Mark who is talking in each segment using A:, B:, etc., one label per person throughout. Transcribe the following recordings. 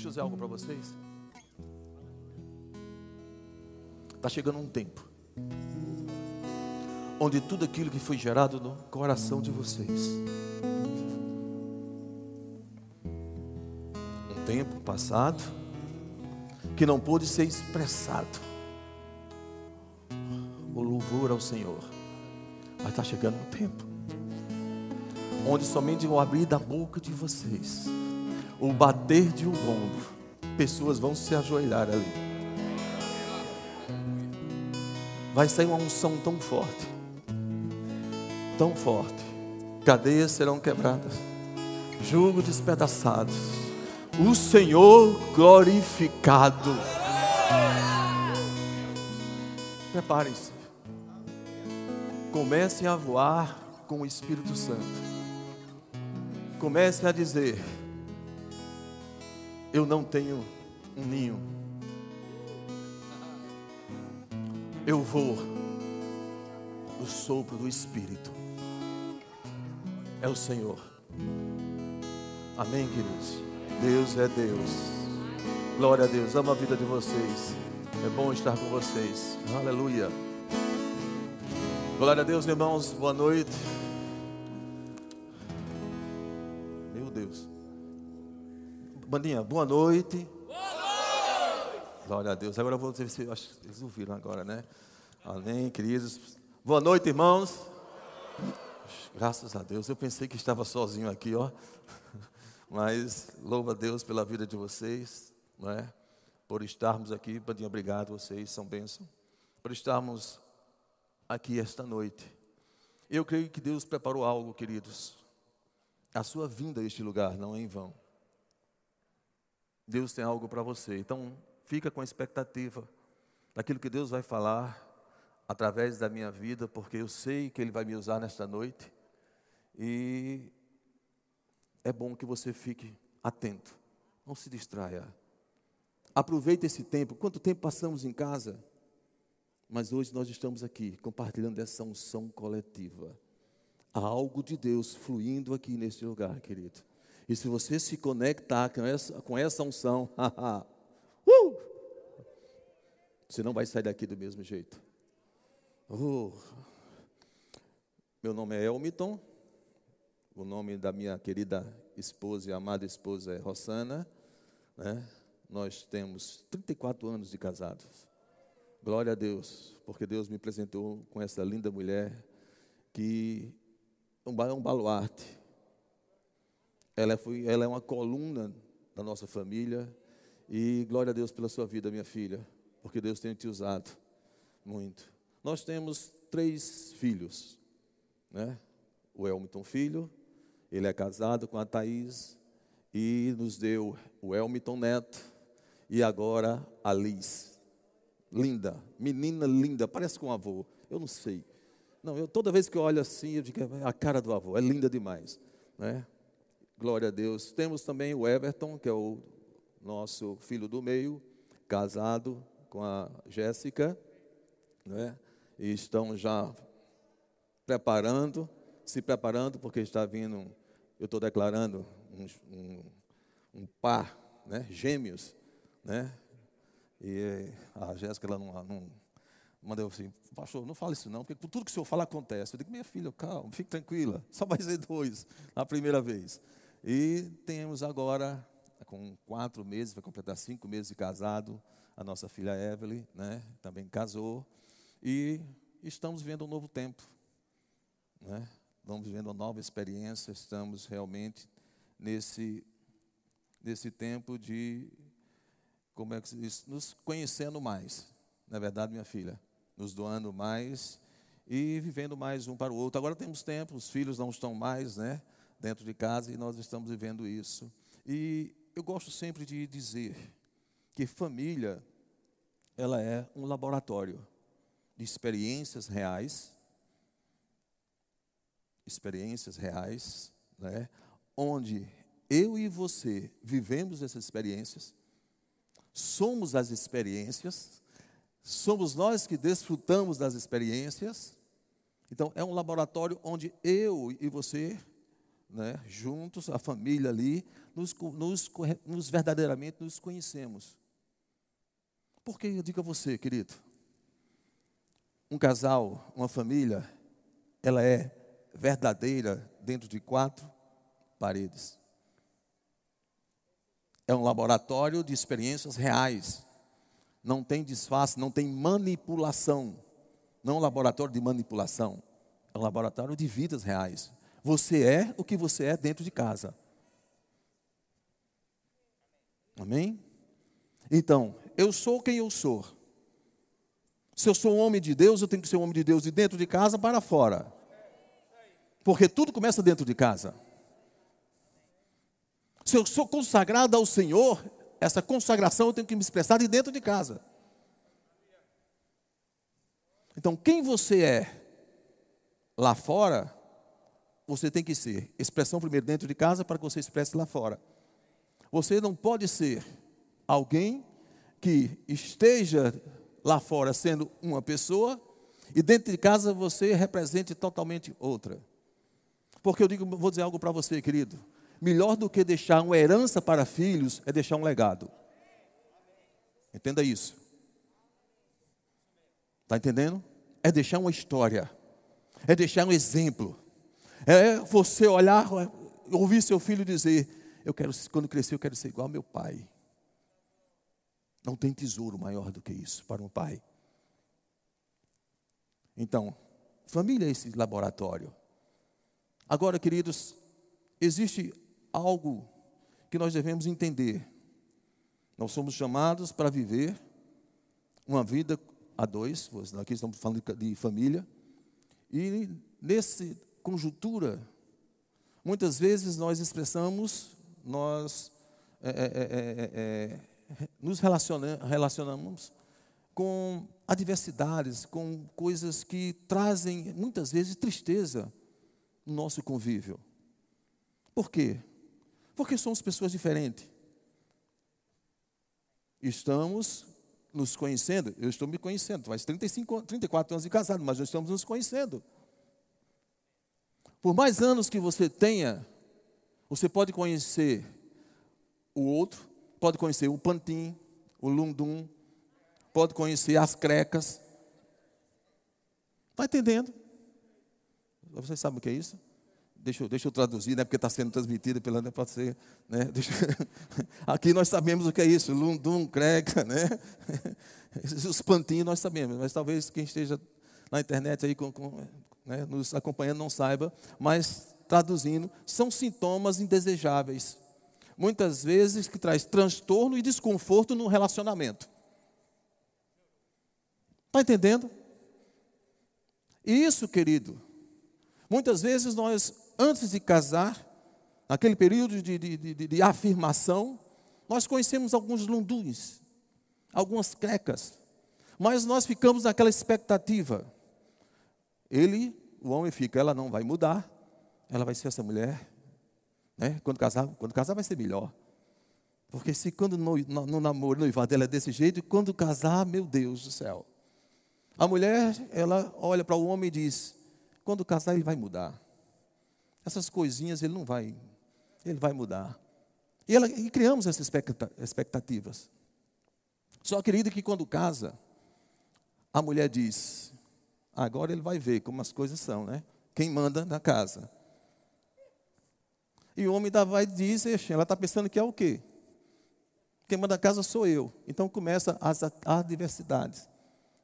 A: Deixa eu dizer algo para vocês. Está chegando um tempo onde tudo aquilo que foi gerado no coração de vocês, um tempo passado, que não pôde ser expressado, o louvor ao Senhor, mas está chegando um tempo onde somente o abrir da boca de vocês, o bater de um ombro, pessoas vão se ajoelhar ali. Vai sair uma unção tão forte, tão forte. Cadeias serão quebradas, jugo despedaçados. O Senhor glorificado. Preparem-se. Comecem a voar com o Espírito Santo. Comecem a dizer: Eu não tenho um ninho. Eu vou no sopro do Espírito. É o Senhor. Amém, queridos? Deus é Deus. Glória a Deus. Amo a vida de vocês. É bom estar com vocês. Aleluia. Glória a Deus, irmãos. Boa noite. Bandinha, boa noite. Boa noite. Glória a Deus. Agora eu vou ver se ouviram agora, né? Amém, queridos. Boa noite, irmãos. Graças a Deus. Eu pensei que estava sozinho aqui, ó. Mas louva a Deus pela vida de vocês, não é? Por estarmos aqui. Bandinha, obrigado. Vocês são bênçãos. Por estarmos aqui esta noite. Eu creio que Deus preparou algo, queridos. A sua vinda a este lugar não é em vão. Deus tem algo para você. Então, fica com a expectativa daquilo que Deus vai falar através da minha vida, porque eu sei que Ele vai me usar nesta noite. E é bom que você fique atento, não se distraia. Aproveite esse tempo. Quanto tempo passamos em casa? Mas hoje nós estamos aqui compartilhando essa unção coletiva. Há algo de Deus fluindo aqui neste lugar, querido. E se você se conectar com essa, com essa unção, uh, você não vai sair daqui do mesmo jeito. Uh, meu nome é Elmiton, o nome da minha querida esposa e amada esposa é Rossana. Né? Nós temos 34 anos de casados. Glória a Deus, porque Deus me apresentou com essa linda mulher que é um baluarte ela, foi, ela é uma coluna da nossa família. E glória a Deus pela sua vida, minha filha, porque Deus tem te usado muito. Nós temos três filhos, né? O Elmiton filho, ele é casado com a Thaís e nos deu o Elmiton neto e agora a Liz. Linda, menina linda, parece com o avô. Eu não sei. Não, eu toda vez que eu olho assim, eu digo, é a cara do avô, é linda demais, né? Glória a Deus. Temos também o Everton, que é o nosso filho do meio, casado com a Jéssica, né? E estão já preparando, se preparando, porque está vindo, eu estou declarando um, um, um, par, né? Gêmeos, né? E a Jéssica, ela não, não mandou assim, pastor, não fale isso não, porque tudo que o senhor fala acontece. Eu digo, minha filha, calma, fique tranquila, só vai ser dois na primeira vez. E temos agora, com quatro meses, vai completar cinco meses de casado, a nossa filha Evelyn, né, também casou. E estamos vivendo um novo tempo. Né? Estamos vivendo uma nova experiência, estamos realmente nesse, nesse tempo de, como é que se diz, nos conhecendo mais. É verdade, minha filha? Nos doando mais e vivendo mais um para o outro. Agora temos tempo, os filhos não estão mais, né? Dentro de casa e nós estamos vivendo isso. E eu gosto sempre de dizer que família ela é um laboratório de experiências reais, experiências reais, né? Onde eu e você vivemos essas experiências, somos as experiências, somos nós que desfrutamos das experiências. Então, é um laboratório onde eu e você né, juntos, a família ali, nos, nos, nos verdadeiramente nos conhecemos. Porque eu digo a você, querido, um casal, uma família, ela é verdadeira dentro de quatro paredes. É um laboratório de experiências reais. Não tem disfarce, não tem manipulação. Não é um laboratório de manipulação. É um laboratório de vidas reais. Você é o que você é dentro de casa. Amém? Então, eu sou quem eu sou. Se eu sou um homem de Deus, eu tenho que ser um homem de Deus de dentro de casa para fora. Porque tudo começa dentro de casa. Se eu sou consagrado ao Senhor, essa consagração eu tenho que me expressar de dentro de casa. Então, quem você é lá fora, você tem que ser expressão primeiro dentro de casa para que você expresse lá fora. Você não pode ser alguém que esteja lá fora sendo uma pessoa e dentro de casa você represente totalmente outra. Porque eu digo, vou dizer algo para você, querido. Melhor do que deixar uma herança para filhos é deixar um legado. Entenda isso. Está entendendo? É deixar uma história. É deixar um exemplo. É você olhar, ouvir seu filho dizer: Eu quero, quando crescer, eu quero ser igual ao meu pai. Não tem tesouro maior do que isso para um pai. Então, família é esse laboratório. Agora, queridos, existe algo que nós devemos entender. Nós somos chamados para viver uma vida a dois, aqui estamos falando de família, e nessa conjuntura, muitas vezes nós expressamos, nós é, é, é, nos relacionamos com adversidades, com coisas que trazem muitas vezes tristeza no nosso convívio. Por quê? Porque somos pessoas diferentes. Estamos nos conhecendo, eu estou me conhecendo, faz 35, 34 anos de casado, mas nós estamos nos conhecendo. Por mais anos que você tenha, você pode conhecer o outro, pode conhecer o Pantim, o Lundum, pode conhecer as crecas. Está entendendo? Vocês sabem o que é isso? Deixa deixa eu traduzir, né? Porque está sendo transmitido pela, né? Pode ser, né? Deixa, aqui nós sabemos o que é isso, Lundum, creca, né? Os pantinhos nós sabemos, mas talvez quem esteja na internet aí com, com, né, nos acompanhando não saiba, mas traduzindo, são sintomas indesejáveis muitas vezes que traz transtorno e desconforto no relacionamento. Está entendendo? Isso, querido, muitas vezes nós, antes de casar, naquele período de, de, de, de afirmação, nós conhecemos alguns lunduns, algumas crecas, mas nós ficamos naquela expectativa. Ele, o homem fica, ela não vai mudar, ela vai ser essa mulher, né? Quando casar, quando casar vai ser melhor. Porque se quando no, no, no namoro, noivado, ela é desse jeito, quando casar, meu Deus do céu. A mulher, ela olha para o homem e diz: quando casar, ele vai mudar. Essas coisinhas ele não vai, ele vai mudar. E, ela, e criamos essas expectativas. Só, querido, que quando casa, a mulher diz: agora ele vai ver como as coisas são, né? Quem manda na casa. E o homem vai diz, ela está pensando que é o quê? Quem manda a casa sou eu. Então começa as adversidades,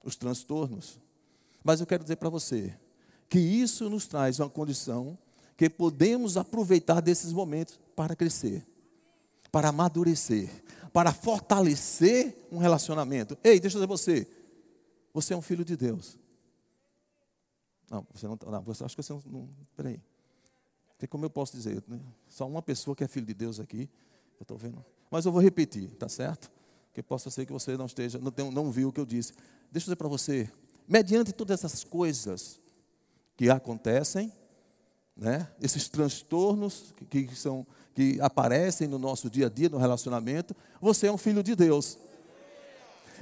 A: os transtornos. Mas eu quero dizer para você que isso nos traz uma condição que podemos aproveitar desses momentos para crescer, para amadurecer, para fortalecer um relacionamento. Ei, deixa eu dizer você, você é um filho de Deus. Não, você não, não você, acho que você não, não peraí. Porque como eu posso dizer, né? só uma pessoa que é filho de Deus aqui, eu estou vendo. Mas eu vou repetir, tá certo? Porque possa ser que você não esteja, não, tem, não viu o que eu disse. Deixa eu dizer para você, mediante todas essas coisas que acontecem, né? esses transtornos que, que, são, que aparecem no nosso dia a dia, no relacionamento, você é um filho de Deus.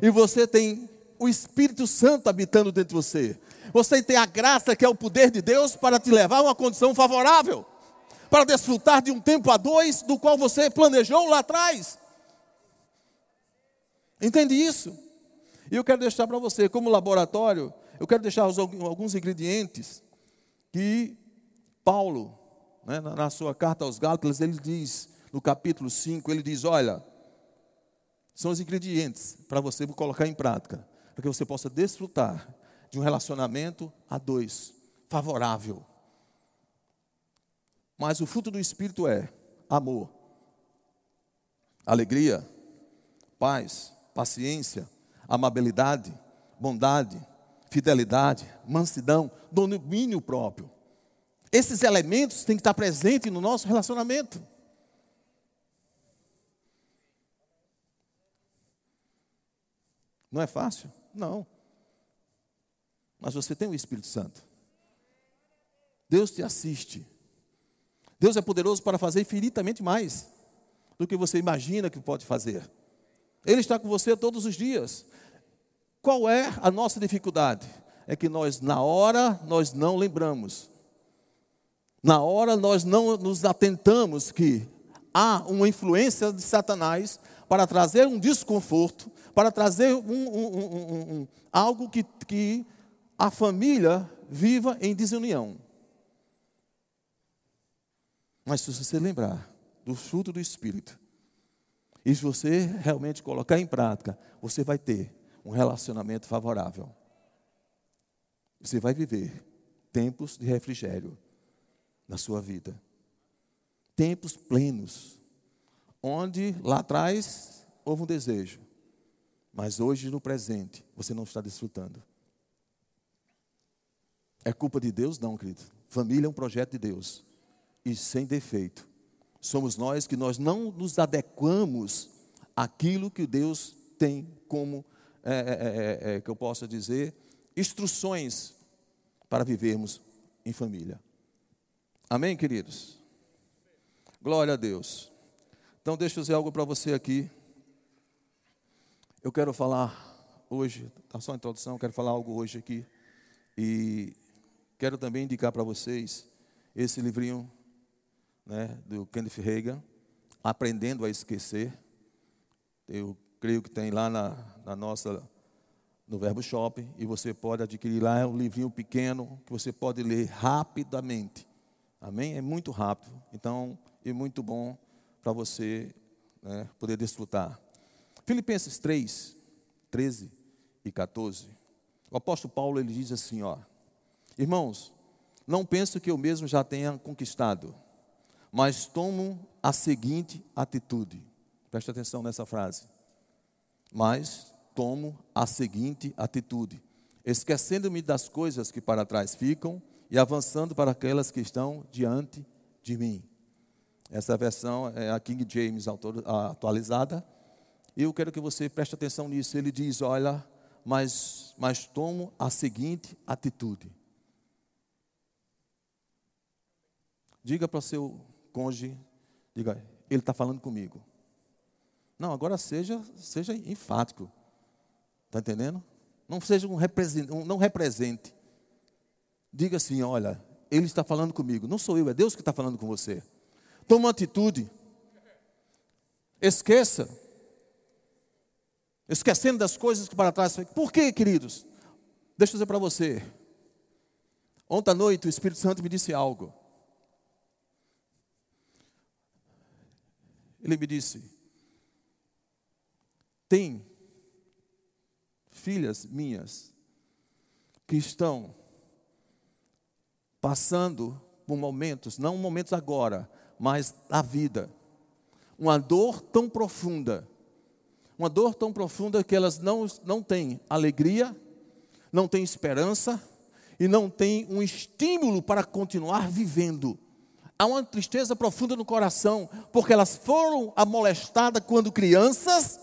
A: E você tem o Espírito Santo habitando dentro de você. Você tem a graça que é o poder de Deus para te levar a uma condição favorável, para desfrutar de um tempo a dois do qual você planejou lá atrás. Entende isso? E eu quero deixar para você, como laboratório, eu quero deixar alguns ingredientes que Paulo, né, na sua carta aos Gálatas, ele diz, no capítulo 5, ele diz: Olha, são os ingredientes para você colocar em prática, para que você possa desfrutar de um relacionamento a dois, favorável. Mas o fruto do Espírito é amor, alegria, paz, paciência, amabilidade, bondade, fidelidade, mansidão, domínio próprio. Esses elementos têm que estar presentes no nosso relacionamento. Não é fácil? Não. Mas você tem o Espírito Santo. Deus te assiste. Deus é poderoso para fazer infinitamente mais do que você imagina que pode fazer. Ele está com você todos os dias. Qual é a nossa dificuldade? É que nós, na hora, nós não lembramos. Na hora, nós não nos atentamos que há uma influência de Satanás para trazer um desconforto, para trazer um, um, um, algo que, que a família viva em desunião. Mas se você lembrar do fruto do Espírito, e se você realmente colocar em prática, você vai ter um relacionamento favorável. Você vai viver tempos de refrigério na sua vida. Tempos plenos, onde lá atrás houve um desejo, mas hoje no presente você não está desfrutando. É culpa de Deus? Não, querido. Família é um projeto de Deus e sem defeito somos nós que nós não nos adequamos àquilo que Deus tem como, é, é, é, é, que eu possa dizer, instruções para vivermos em família. Amém, queridos? Glória a Deus. Então, deixa eu dizer algo para você aqui. Eu quero falar hoje, tá só a introdução, quero falar algo hoje aqui. E quero também indicar para vocês esse livrinho né, do Kenneth Reagan, Aprendendo a Esquecer. Eu creio que tem lá na, na nossa, no Verbo Shopping, e você pode adquirir lá, é um livrinho pequeno que você pode ler rapidamente. Amém? É muito rápido, então é muito bom para você né, poder desfrutar. Filipenses 3, 13 e 14. O apóstolo Paulo ele diz assim, ó: Irmãos, não penso que eu mesmo já tenha conquistado mas tomo a seguinte atitude. Preste atenção nessa frase. Mas tomo a seguinte atitude: esquecendo-me das coisas que para trás ficam e avançando para aquelas que estão diante de mim. Essa versão é a King James atualizada. E eu quero que você preste atenção nisso. Ele diz: Olha, mas, mas tomo a seguinte atitude. Diga para o seu cônjuge, diga, ele está falando comigo. Não, agora seja, seja enfático. Está entendendo? Não seja um represente, um, não represente. Diga assim, olha, ele está falando comigo. Não sou eu, é Deus que está falando com você. Toma atitude. Esqueça. Esquecendo das coisas que para trás. Por quê, queridos? Deixa eu dizer para você. Ontem à noite o Espírito Santo me disse algo. Ele me disse: tem filhas minhas que estão passando por momentos, não momentos agora, mas a vida, uma dor tão profunda, uma dor tão profunda que elas não, não têm alegria, não têm esperança e não têm um estímulo para continuar vivendo há uma tristeza profunda no coração, porque elas foram amolestadas quando crianças,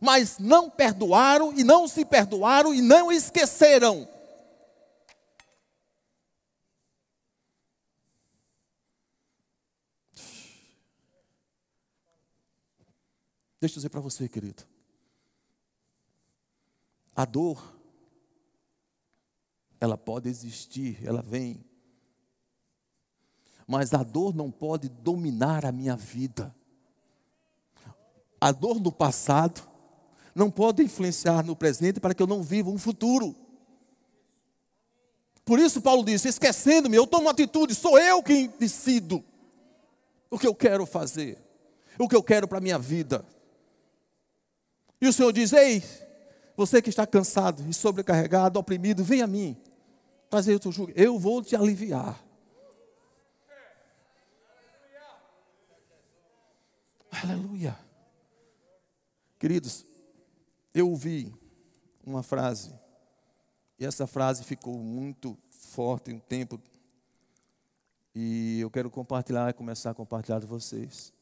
A: mas não perdoaram e não se perdoaram e não esqueceram. Deixa eu dizer para você, querido. A dor, ela pode existir, ela vem mas a dor não pode dominar a minha vida. A dor do passado não pode influenciar no presente para que eu não viva um futuro. Por isso, Paulo disse: esquecendo-me, eu tomo atitude, sou eu quem decido o que eu quero fazer, o que eu quero para a minha vida. E o Senhor diz: Ei, você que está cansado e sobrecarregado, oprimido, vem a mim. Trazer o teu jugo, eu vou te aliviar. Aleluia. Queridos, eu ouvi uma frase, e essa frase ficou muito forte um tempo, e eu quero compartilhar, começar a compartilhar com vocês.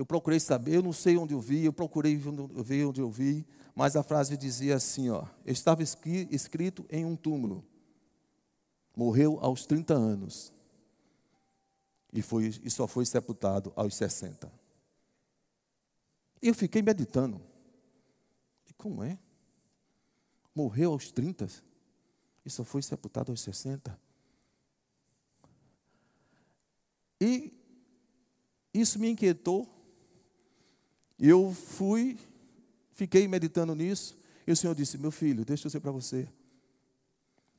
A: Eu procurei saber, eu não sei onde eu vi, eu procurei ver onde eu vi, mas a frase dizia assim, ó, estava escrito em um túmulo. Morreu aos 30 anos. E, foi, e só foi sepultado aos 60. E eu fiquei meditando. E como é? Morreu aos 30 e só foi sepultado aos 60. E isso me inquietou. Eu fui, fiquei meditando nisso. E o Senhor disse: Meu filho, deixa eu dizer para você.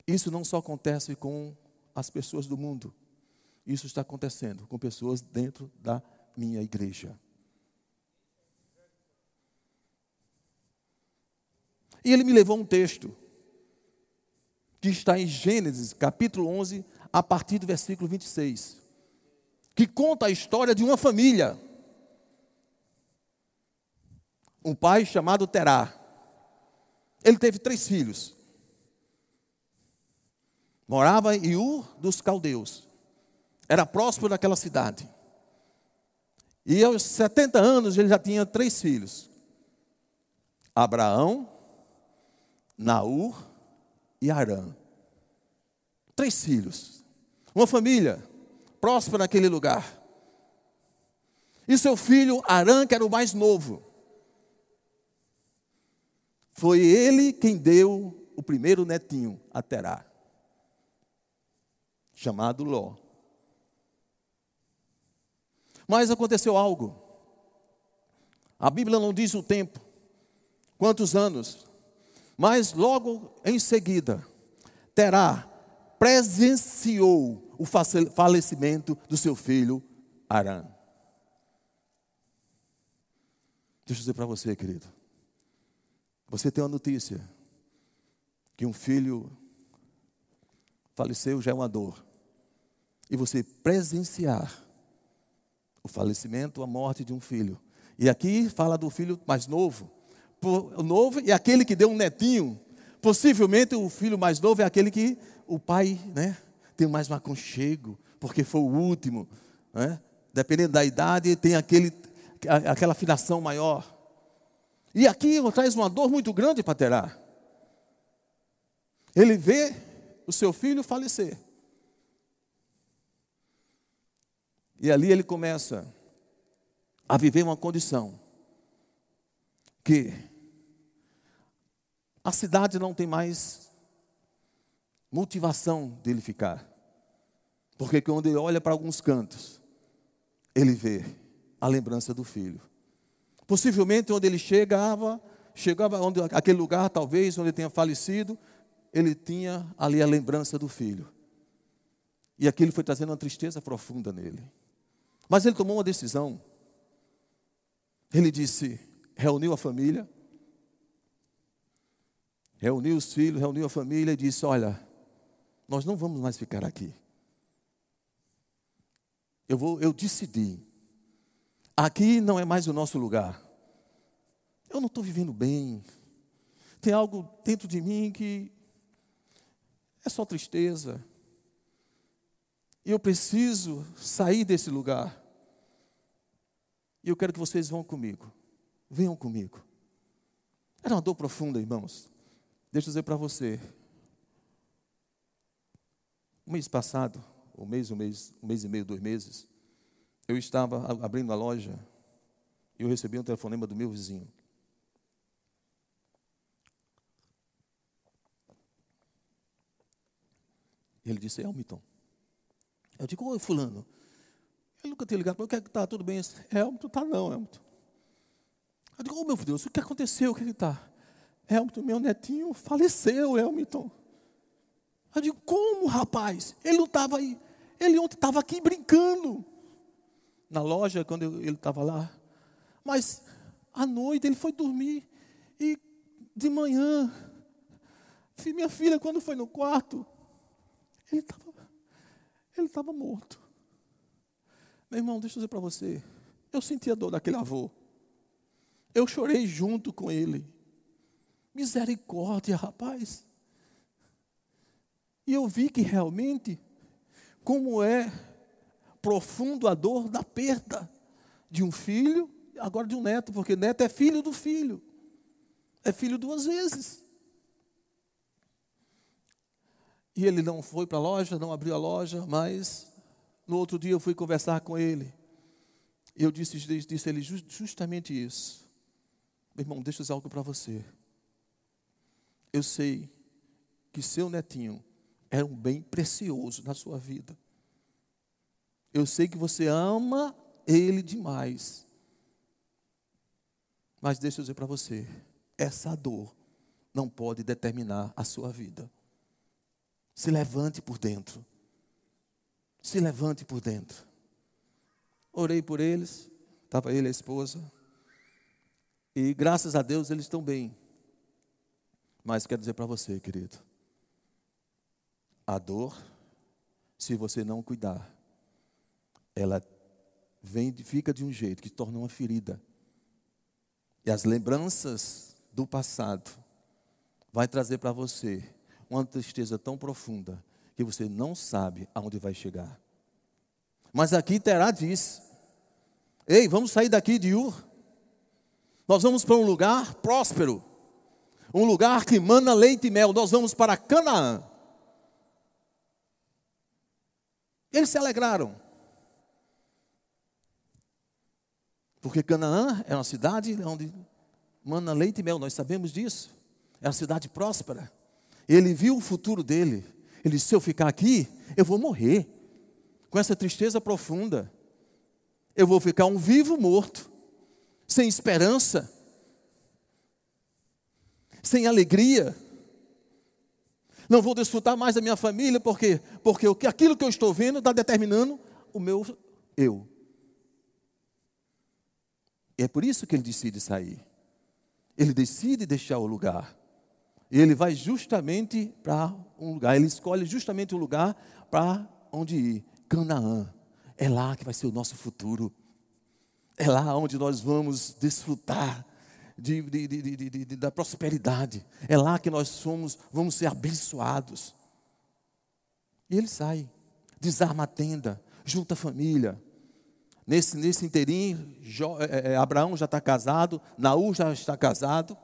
A: Isso não só acontece com as pessoas do mundo. Isso está acontecendo com pessoas dentro da minha igreja. E ele me levou um texto que está em Gênesis, capítulo 11, a partir do versículo 26, que conta a história de uma família. Um pai chamado Terá. Ele teve três filhos. Morava em Ur dos Caldeus. Era próximo daquela cidade. E aos 70 anos ele já tinha três filhos: Abraão, Naur e Arã. Três filhos. Uma família próspera naquele lugar. E seu filho Arã, que era o mais novo. Foi ele quem deu o primeiro netinho a Terá, chamado Ló. Mas aconteceu algo. A Bíblia não diz o tempo, quantos anos, mas logo em seguida, Terá presenciou o falecimento do seu filho Arã. Deixa eu dizer para você, querido. Você tem uma notícia que um filho faleceu já é uma dor. E você presenciar o falecimento, a morte de um filho. E aqui fala do filho mais novo, o novo e aquele que deu um netinho. Possivelmente o filho mais novo é aquele que o pai né, tem mais um aconchego, porque foi o último. Né? Dependendo da idade, tem aquele, aquela afinação maior. E aqui traz uma dor muito grande para Terá. Ele vê o seu filho falecer. E ali ele começa a viver uma condição que a cidade não tem mais motivação dele ficar. Porque quando ele olha para alguns cantos, ele vê a lembrança do filho. Possivelmente onde ele chegava, chegava onde aquele lugar talvez onde ele tenha falecido, ele tinha ali a lembrança do filho. E aquilo foi trazendo uma tristeza profunda nele. Mas ele tomou uma decisão. Ele disse: reuniu a família, reuniu os filhos, reuniu a família e disse: Olha, nós não vamos mais ficar aqui. Eu vou, eu decidi. Aqui não é mais o nosso lugar. Eu não estou vivendo bem. Tem algo dentro de mim que é só tristeza. E eu preciso sair desse lugar. E eu quero que vocês vão comigo. Venham comigo. Era uma dor profunda, irmãos. Deixa eu dizer para você. O mês passado, um mês, um mês, um mês e meio, dois meses, eu estava abrindo a loja e eu recebi um telefonema do meu vizinho. Ele disse, Elmiton, Eu digo, oi, fulano. Ele nunca tinha ligado, mas o que é que está? Tudo bem? Helmut, tá não, Helmut. Eu digo, oh meu Deus, o que aconteceu? O que é está? Helmut, meu netinho faleceu, Helmut. Eu digo, como, rapaz? Ele não estava aí. Ele ontem estava aqui brincando. Na loja, quando eu, ele estava lá. Mas à noite ele foi dormir. E de manhã, minha filha, quando foi no quarto, ele estava ele estava morto. Meu irmão, deixa eu dizer para você. Eu senti a dor daquele avô. Eu chorei junto com ele. Misericórdia, rapaz. E eu vi que realmente, como é profundo a dor da perda de um filho, agora de um neto, porque neto é filho do filho. É filho duas vezes. E ele não foi para a loja, não abriu a loja, mas no outro dia eu fui conversar com ele. Eu disse, disse a ele justamente isso. Meu irmão, deixa eu dizer algo para você. Eu sei que seu netinho era um bem precioso na sua vida. Eu sei que você ama ele demais. Mas deixa eu dizer para você, essa dor não pode determinar a sua vida. Se levante por dentro. Se levante por dentro. Orei por eles, estava ele e a esposa. E graças a Deus eles estão bem. Mas quero dizer para você, querido, a dor, se você não cuidar, ela vem, fica de um jeito que torna uma ferida. E as lembranças do passado vai trazer para você uma tristeza tão profunda que você não sabe aonde vai chegar. Mas aqui Terá diz: Ei, vamos sair daqui de Ur. Nós vamos para um lugar próspero, um lugar que mana leite e mel. Nós vamos para Canaã. Eles se alegraram. Porque Canaã é uma cidade onde mana leite e mel, nós sabemos disso. É uma cidade próspera. Ele viu o futuro dele. Ele disse: se eu ficar aqui, eu vou morrer. Com essa tristeza profunda. Eu vou ficar um vivo morto, sem esperança, sem alegria. Não vou desfrutar mais da minha família, porque porque aquilo que eu estou vendo está determinando o meu eu. E é por isso que ele decide sair. Ele decide deixar o lugar. Ele vai justamente para um lugar, ele escolhe justamente o um lugar para onde ir. Canaã. É lá que vai ser o nosso futuro. É lá onde nós vamos desfrutar de, de, de, da prosperidade. É lá que nós somos, vamos ser abençoados. E ele sai, desarma a tenda, junta a família. Nesse, nesse inteirinho, é, é, Abraão já está casado, Naú já está casado.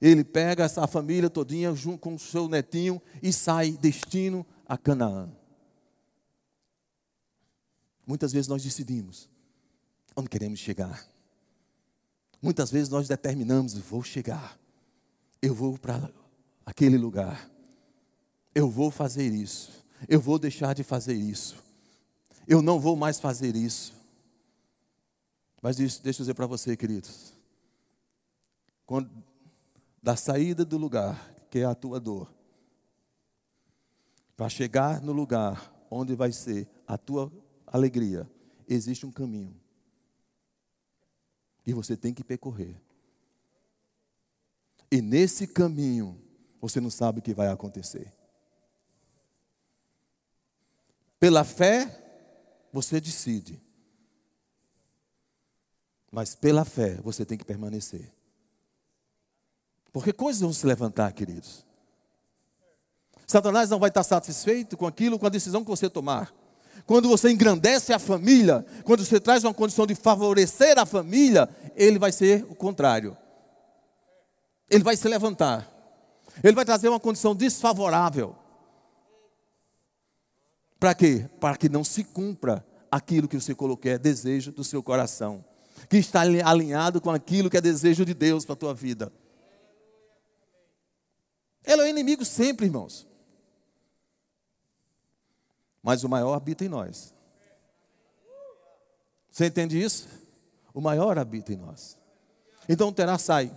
A: Ele pega essa família todinha junto com o seu netinho e sai destino a Canaã. Muitas vezes nós decidimos onde queremos chegar. Muitas vezes nós determinamos, vou chegar. Eu vou para aquele lugar. Eu vou fazer isso. Eu vou deixar de fazer isso. Eu não vou mais fazer isso. Mas deixa eu dizer para você, queridos. Quando da saída do lugar, que é a tua dor, para chegar no lugar onde vai ser a tua alegria, existe um caminho. E você tem que percorrer. E nesse caminho, você não sabe o que vai acontecer. Pela fé, você decide. Mas pela fé, você tem que permanecer. Porque coisas vão se levantar, queridos. Satanás não vai estar satisfeito com aquilo, com a decisão que você tomar. Quando você engrandece a família, quando você traz uma condição de favorecer a família, ele vai ser o contrário. Ele vai se levantar. Ele vai trazer uma condição desfavorável. Para quê? Para que não se cumpra aquilo que você colocou, é desejo do seu coração. Que está alinhado com aquilo que é desejo de Deus para a tua vida. Ele é o inimigo sempre, irmãos. mas o maior habita em nós. Você entende isso? O maior habita em nós. Então Terá sai.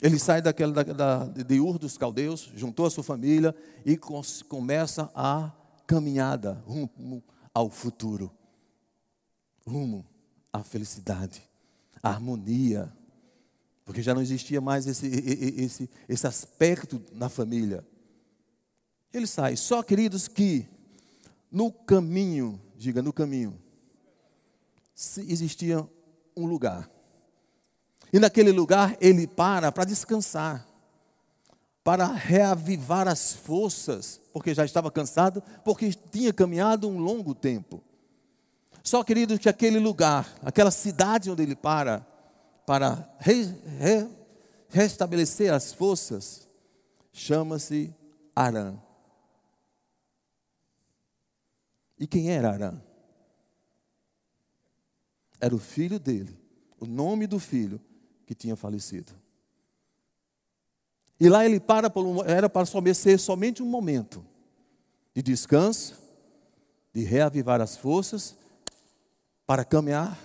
A: Ele sai daquela, da, da, de Ur dos Caldeus, juntou a sua família e começa a caminhada rumo ao futuro, rumo à felicidade, à harmonia, porque já não existia mais esse, esse, esse aspecto na família. Ele sai. Só, queridos, que no caminho, diga no caminho, existia um lugar. E naquele lugar ele para para descansar, para reavivar as forças, porque já estava cansado, porque tinha caminhado um longo tempo. Só, querido, que aquele lugar, aquela cidade onde ele para, para re, re, restabelecer as forças, chama-se Arã. E quem era Arã? Era o filho dele, o nome do filho que tinha falecido. E lá ele para, era para ser somente um momento de descanso, de reavivar as forças, para caminhar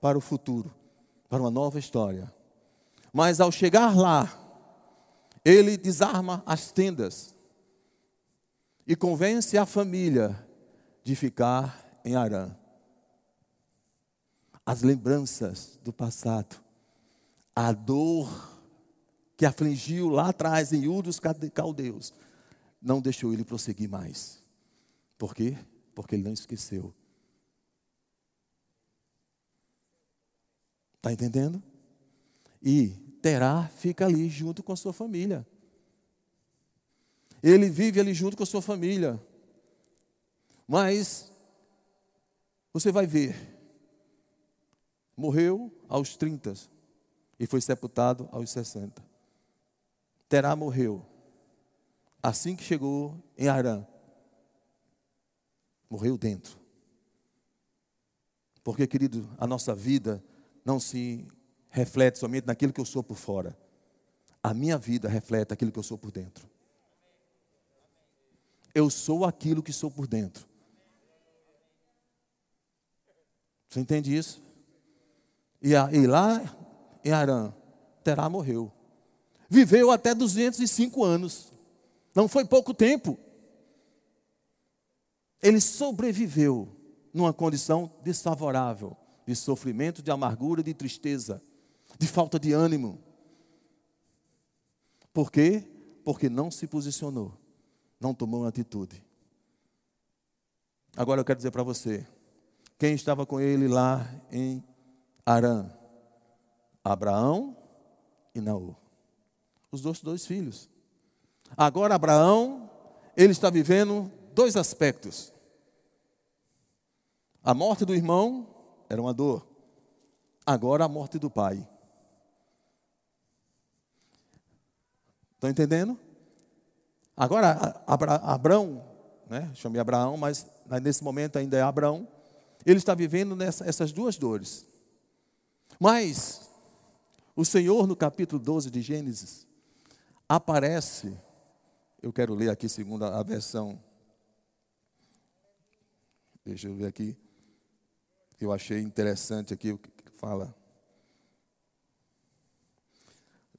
A: para o futuro, para uma nova história. Mas ao chegar lá, ele desarma as tendas e convence a família de ficar em Arã. As lembranças do passado a dor que afligiu lá atrás em Ur dos Caldeus, não deixou ele prosseguir mais. Por quê? Porque ele não esqueceu. Está entendendo? E Terá fica ali junto com a sua família. Ele vive ali junto com a sua família. Mas você vai ver, morreu aos 30, e foi sepultado aos 60. Terá morreu. Assim que chegou em Arã, morreu dentro. Porque, querido, a nossa vida não se reflete somente naquilo que eu sou por fora. A minha vida reflete aquilo que eu sou por dentro. Eu sou aquilo que sou por dentro. Você entende isso? E, e lá em Arã, Terá morreu. Viveu até 205 anos. Não foi pouco tempo. Ele sobreviveu numa condição desfavorável, de sofrimento, de amargura, de tristeza, de falta de ânimo. Por quê? Porque não se posicionou, não tomou uma atitude. Agora eu quero dizer para você, quem estava com ele lá em Arã, Abraão e Naú. Os dois, dois filhos. Agora, Abraão, ele está vivendo dois aspectos. A morte do irmão era uma dor. Agora, a morte do pai. Estão entendendo? Agora, Abra, Abraão, né? chamei Abraão, mas nesse momento ainda é Abraão. Ele está vivendo nessa, essas duas dores. Mas o Senhor, no capítulo 12 de Gênesis, aparece, eu quero ler aqui segundo a versão, deixa eu ver aqui, eu achei interessante aqui o que fala.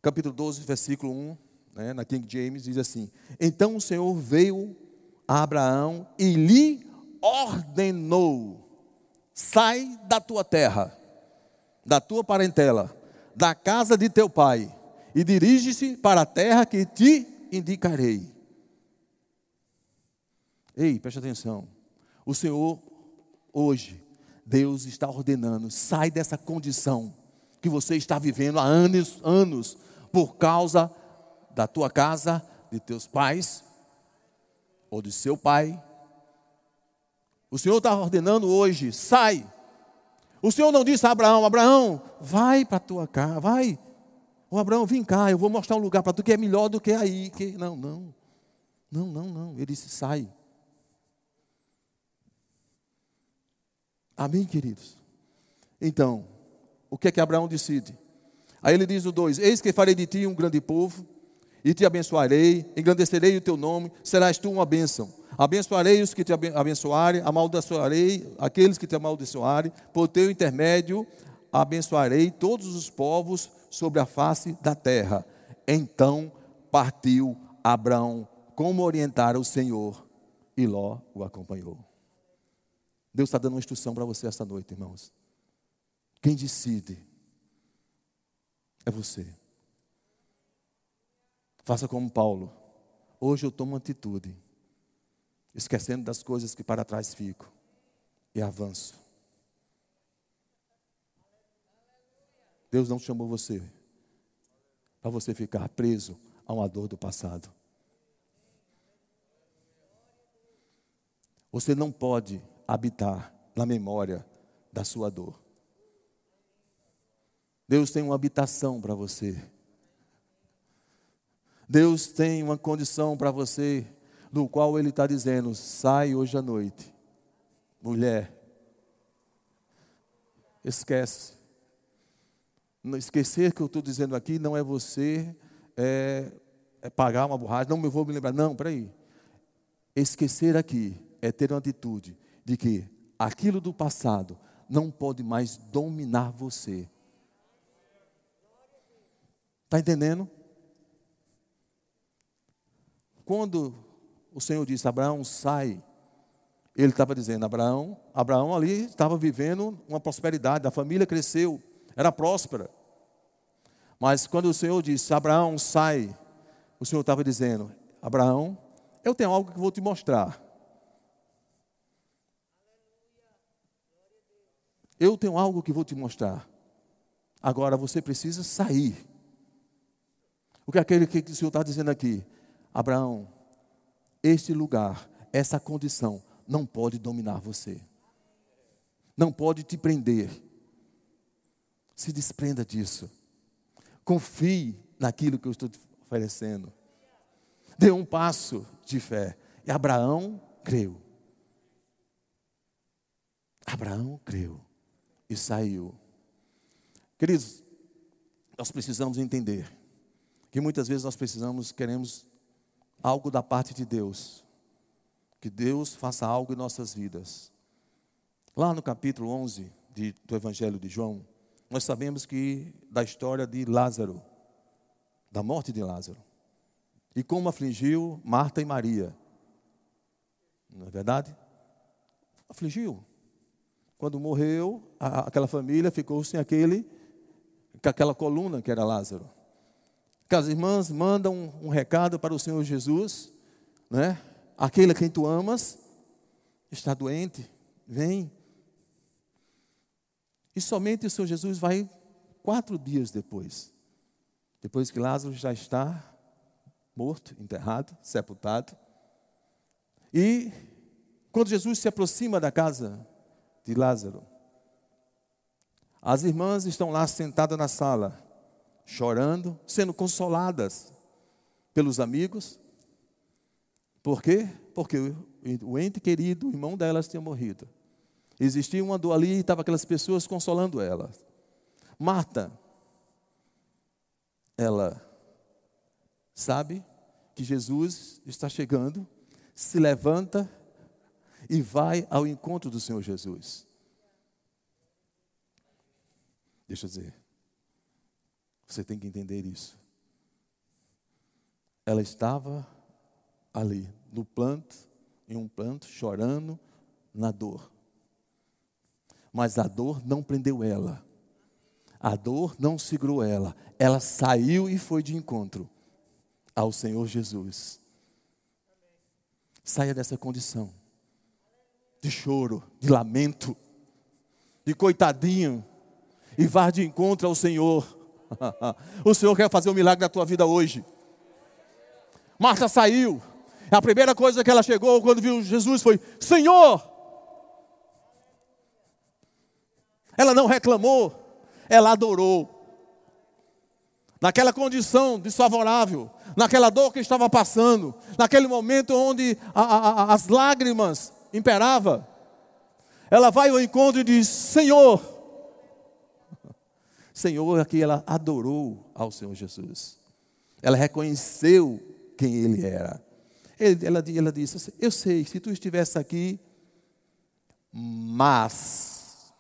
A: Capítulo 12, versículo 1, né, na King James, diz assim: Então o Senhor veio a Abraão e lhe ordenou: sai da tua terra, da tua parentela da casa de teu pai e dirige-se para a terra que te indicarei. Ei, preste atenção. O Senhor, hoje, Deus está ordenando, sai dessa condição que você está vivendo há anos, anos, por causa da tua casa, de teus pais, ou de seu pai. O Senhor está ordenando hoje, sai o Senhor não disse a Abraão: Abraão, vai para a tua casa, vai. O Abraão, vem cá, eu vou mostrar um lugar para tu que é melhor do que aí. Que... Não, não. Não, não, não. Ele disse: sai. Amém, queridos? Então, o que é que Abraão decide? Aí ele diz o 2: Eis que farei de ti um grande povo, e te abençoarei, engrandecerei o teu nome, serás tu uma bênção. Abençoarei os que te abençoarem, amaldiçoarei aqueles que te amaldiçoarem, por teu intermédio abençoarei todos os povos sobre a face da terra. Então partiu Abraão, como orientara o Senhor, e Ló o acompanhou. Deus está dando uma instrução para você esta noite, irmãos. Quem decide é você. Faça como Paulo. Hoje eu tomo atitude, esquecendo das coisas que para trás fico, e avanço. Deus não chamou você para você ficar preso a uma dor do passado. Você não pode habitar na memória da sua dor. Deus tem uma habitação para você. Deus tem uma condição para você, no qual Ele está dizendo: sai hoje à noite, mulher. Esquece. Não esquecer que eu estou dizendo aqui não é você é, é pagar uma borracha, não me vou me lembrar. Não, peraí. Esquecer aqui é ter uma atitude de que aquilo do passado não pode mais dominar você. Está entendendo? Quando o Senhor disse, Abraão, sai, ele estava dizendo, Abraão, Abraão ali estava vivendo uma prosperidade, a família cresceu, era próspera. Mas quando o Senhor disse, Abraão, sai, o Senhor estava dizendo, Abraão, eu tenho algo que vou te mostrar. Eu tenho algo que vou te mostrar. Agora você precisa sair. O que é aquele que o Senhor está dizendo aqui? Abraão, este lugar, essa condição, não pode dominar você. Não pode te prender. Se desprenda disso. Confie naquilo que eu estou te oferecendo. Dê um passo de fé. E Abraão creu. Abraão creu e saiu. Queridos, nós precisamos entender que muitas vezes nós precisamos, queremos algo da parte de Deus. Que Deus faça algo em nossas vidas. Lá no capítulo 11 de, do Evangelho de João, nós sabemos que da história de Lázaro, da morte de Lázaro. E como afligiu Marta e Maria. Não é verdade? Afligiu. Quando morreu, a, aquela família ficou sem aquele, com aquela coluna que era Lázaro. As irmãs mandam um, um recado para o Senhor Jesus, né? Aquele a quem tu amas está doente, vem. E somente o Senhor Jesus vai quatro dias depois, depois que Lázaro já está morto, enterrado, sepultado. E quando Jesus se aproxima da casa de Lázaro. As irmãs estão lá sentadas na sala, chorando, sendo consoladas pelos amigos. Por quê? Porque o ente querido, o irmão delas, tinha morrido. Existia uma dor ali e estavam aquelas pessoas consolando ela. Marta, ela sabe que Jesus está chegando, se levanta e vai ao encontro do Senhor Jesus. Deixa eu dizer, você tem que entender isso. Ela estava ali, no planto, em um planto, chorando na dor. Mas a dor não prendeu ela. A dor não segurou ela. Ela saiu e foi de encontro ao Senhor Jesus. Saia dessa condição de choro, de lamento, de coitadinho, e vá de encontro ao Senhor. o Senhor quer fazer um milagre na tua vida hoje. Marta saiu. A primeira coisa que ela chegou quando viu Jesus foi: Senhor! Ela não reclamou, ela adorou. Naquela condição desfavorável, naquela dor que estava passando, naquele momento onde a, a, as lágrimas imperava. Ela vai ao encontro e diz: Senhor. Senhor, aqui ela adorou ao Senhor Jesus. Ela reconheceu quem ele era. Ela, ela disse: Eu sei, se tu estivesse aqui, mas.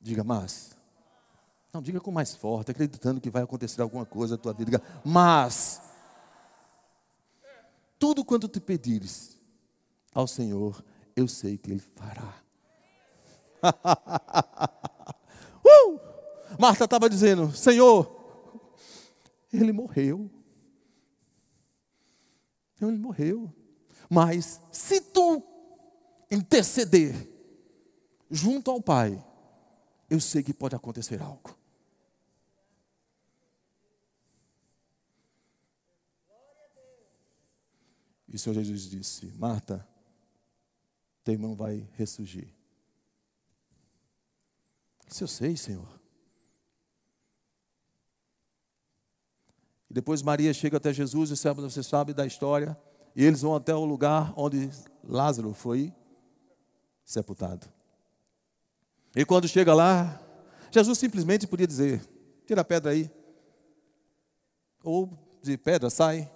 A: Diga, mas. Não, diga com mais forte, acreditando que vai acontecer alguma coisa na tua vida. Diga, mas. Tudo quanto te pedires ao Senhor, eu sei que Ele fará. uh! Marta estava dizendo: Senhor, ele morreu. Ele morreu. Mas se tu interceder junto ao Pai, eu sei que pode acontecer algo. E o Senhor Jesus disse: Marta, teu irmão vai ressurgir. Disse, eu sei, Senhor. E depois Maria chega até Jesus, e você sabe da história. E eles vão até o lugar onde Lázaro foi sepultado. E quando chega lá, Jesus simplesmente podia dizer: tira a pedra aí. Ou de pedra, sai.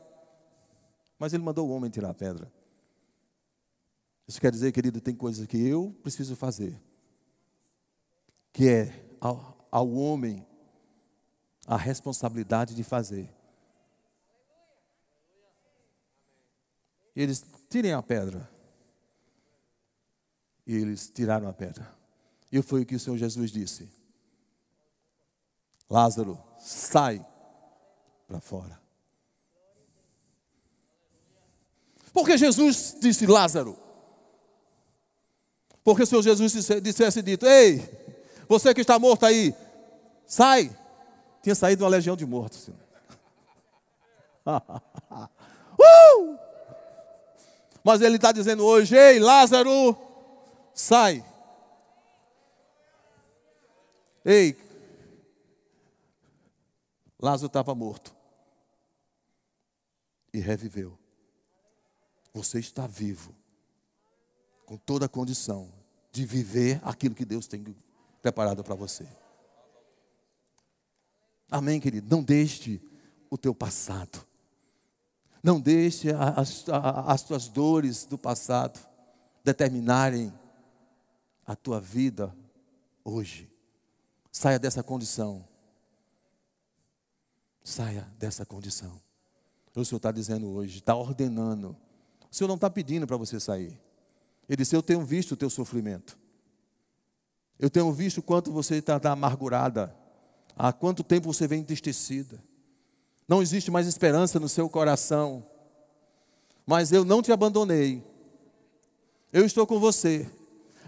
A: Mas ele mandou o homem tirar a pedra. Isso quer dizer, querido, tem coisas que eu preciso fazer. Que é ao, ao homem a responsabilidade de fazer. Eles tirem a pedra. E eles tiraram a pedra. E foi o que o Senhor Jesus disse: Lázaro, sai para fora. Porque Jesus disse Lázaro. Porque o Senhor Jesus dissesse dito: Ei, você que está morto aí, sai. Tinha saído uma legião de mortos. uh! Mas ele está dizendo hoje: Ei, Lázaro, sai. Ei, Lázaro estava morto e reviveu. Você está vivo, com toda a condição de viver aquilo que Deus tem preparado para você. Amém, querido? Não deixe o teu passado não deixe as, as tuas dores do passado determinarem a tua vida hoje. Saia dessa condição. Saia dessa condição. O Senhor está dizendo hoje, está ordenando. O Senhor não está pedindo para você sair. Ele disse: Eu tenho visto o teu sofrimento. Eu tenho visto quanto você está tá amargurada. Há quanto tempo você vem entristecida. Não existe mais esperança no seu coração. Mas eu não te abandonei. Eu estou com você.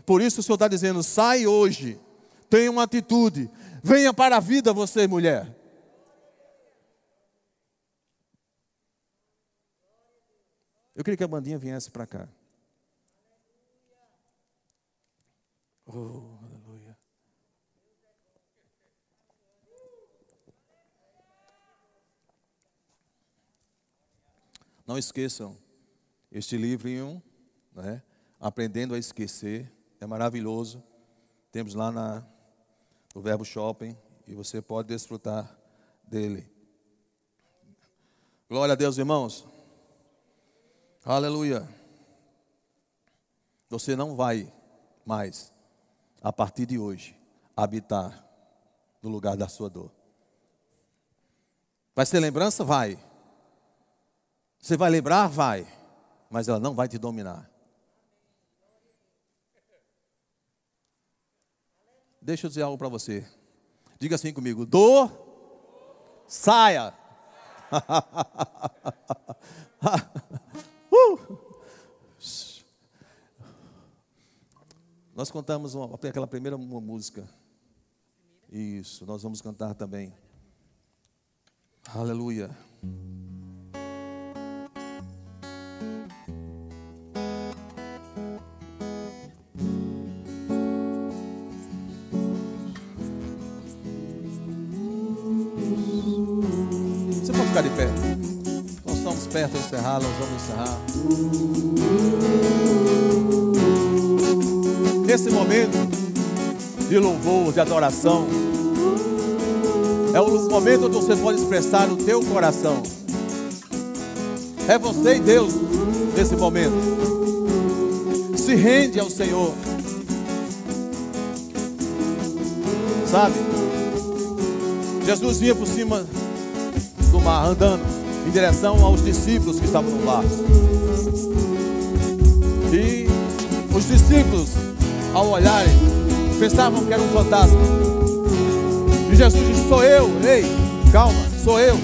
A: Por isso o Senhor está dizendo: sai hoje, tenha uma atitude, venha para a vida, você, mulher. Eu queria que a bandinha viesse para cá. Oh, Não esqueçam, este livrinho, né, Aprendendo a Esquecer, é maravilhoso. Temos lá na, no Verbo Shopping e você pode desfrutar dele. Glória a Deus, irmãos. Aleluia. Você não vai mais, a partir de hoje, habitar no lugar da sua dor. Vai ser lembrança? Vai. Você vai lembrar? Vai. Mas ela não vai te dominar. Deixa eu dizer algo para você. Diga assim comigo: dor, saia. uh! Nós contamos uma, aquela primeira música. Isso, nós vamos cantar também. Aleluia. ficar de pé. Nós estamos perto de encerrar, nós vamos encerrar. Nesse momento de louvor, de adoração, é o momento onde você pode expressar o teu coração. É você e Deus nesse momento. Se rende ao Senhor. Sabe? Jesus vinha por cima do mar, andando em direção aos discípulos que estavam no barco. E os discípulos, ao olharem, pensavam que era um fantasma. E Jesus disse: Sou eu, ei, calma, sou eu.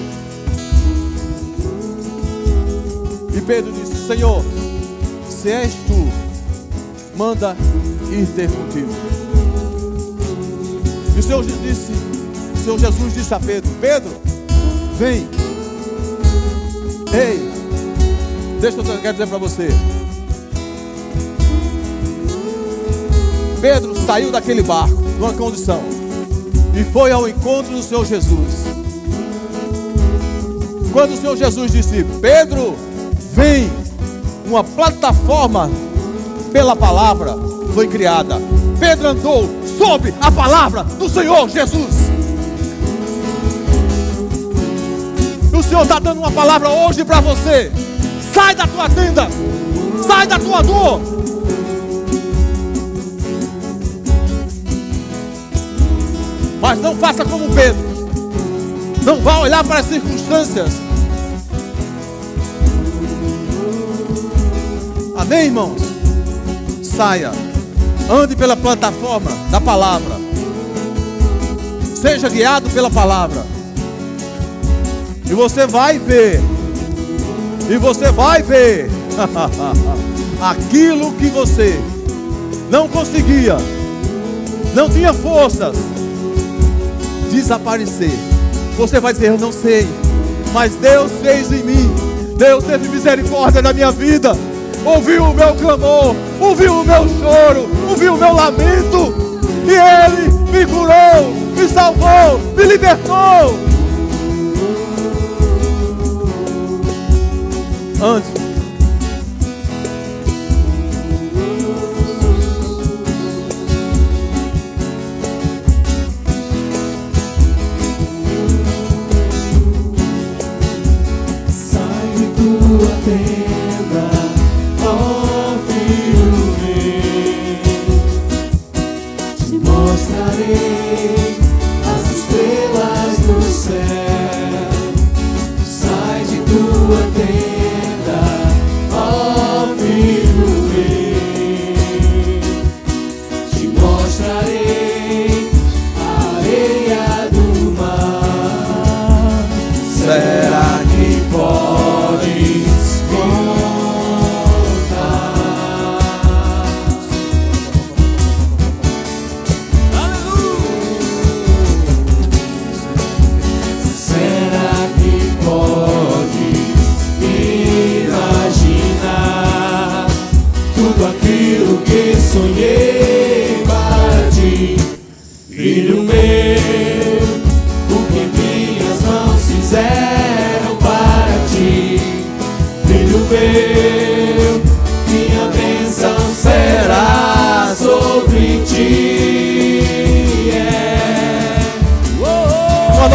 A: E Pedro disse: Senhor, se és tu, manda ir ter contigo. E o Senhor disse, o Senhor Jesus disse a Pedro: Pedro, vem. Ei, deixa eu quero dizer para você. Pedro saiu daquele barco, numa condição, e foi ao encontro do Senhor Jesus. Quando o Senhor Jesus disse: Pedro, vem, uma plataforma pela palavra foi criada. Pedro andou sob a palavra do Senhor Jesus. O Senhor está dando uma palavra hoje para você. Sai da tua tenda, sai da tua dor. Não faça como Pedro. Não vá olhar para as circunstâncias. Amém, irmãos? Saia, ande pela plataforma da palavra, seja guiado pela palavra, e você vai ver, e você vai ver. Aquilo que você não conseguia, não tinha forças, desaparecer. Você vai dizer: Eu não sei, mas Deus fez em mim, Deus teve misericórdia na minha vida ouviu o meu clamor, ouviu o meu choro, ouviu o meu lamento, e Ele me curou, me salvou, me libertou. Antes
B: tem.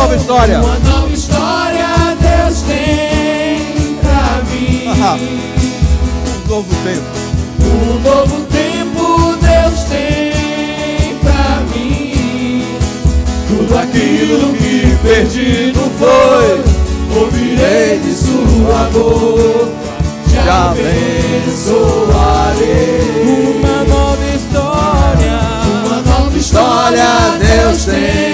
B: nova história. Uma nova história Deus tem pra mim. Ah, um
A: novo tempo.
B: Um novo tempo Deus tem pra mim. Tudo aquilo que perdido foi, ouvirei de sua boca. Já abençoarei. Uma nova história. Uma nova história Deus tem.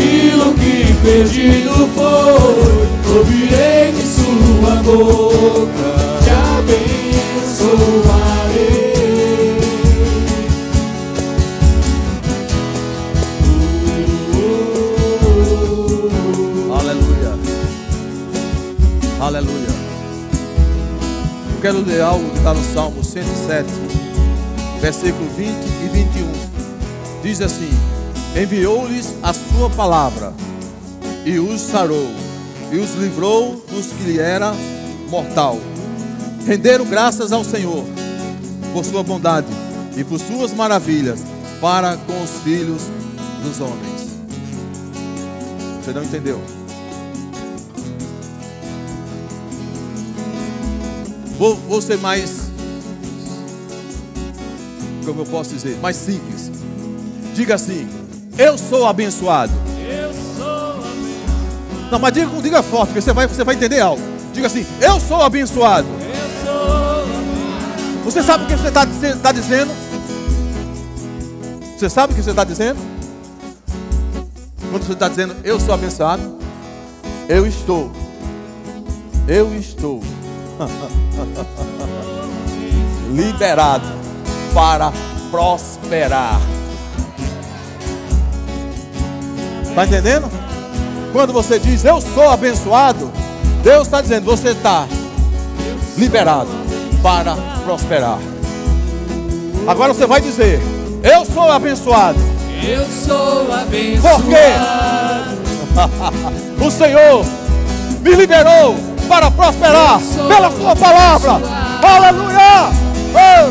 B: aquilo que perdido foi. Ouvirei de sua boca, te abençoarei.
A: Aleluia, aleluia. Eu quero ler algo que está no Salmo 107, versículo 20 e 21. Diz assim: Enviou-lhe palavra, e os sarou, e os livrou dos que lhe era mortal. Renderam graças ao Senhor por sua bondade, e por suas maravilhas para com os filhos dos homens. Você não entendeu? Vou, vou ser mais, como eu posso dizer, mais simples. Diga assim: Eu sou abençoado.
B: Eu sou abençoado.
A: Não, mas diga, diga forte, porque você vai, você vai entender algo. Diga assim: Eu sou abençoado.
B: Eu sou abençoado.
A: Você sabe o que você está tá dizendo? Você sabe o que você está dizendo? Quando você está dizendo, eu sou abençoado, eu estou, eu estou liberado para prosperar. Está entendendo? Quando você diz, eu sou abençoado, Deus está dizendo, você está liberado para prosperar. Agora você vai dizer: Eu sou abençoado.
B: Eu sou abençoado.
A: Por quê? o Senhor me liberou para prosperar pela Sua palavra. Aleluia! Oh,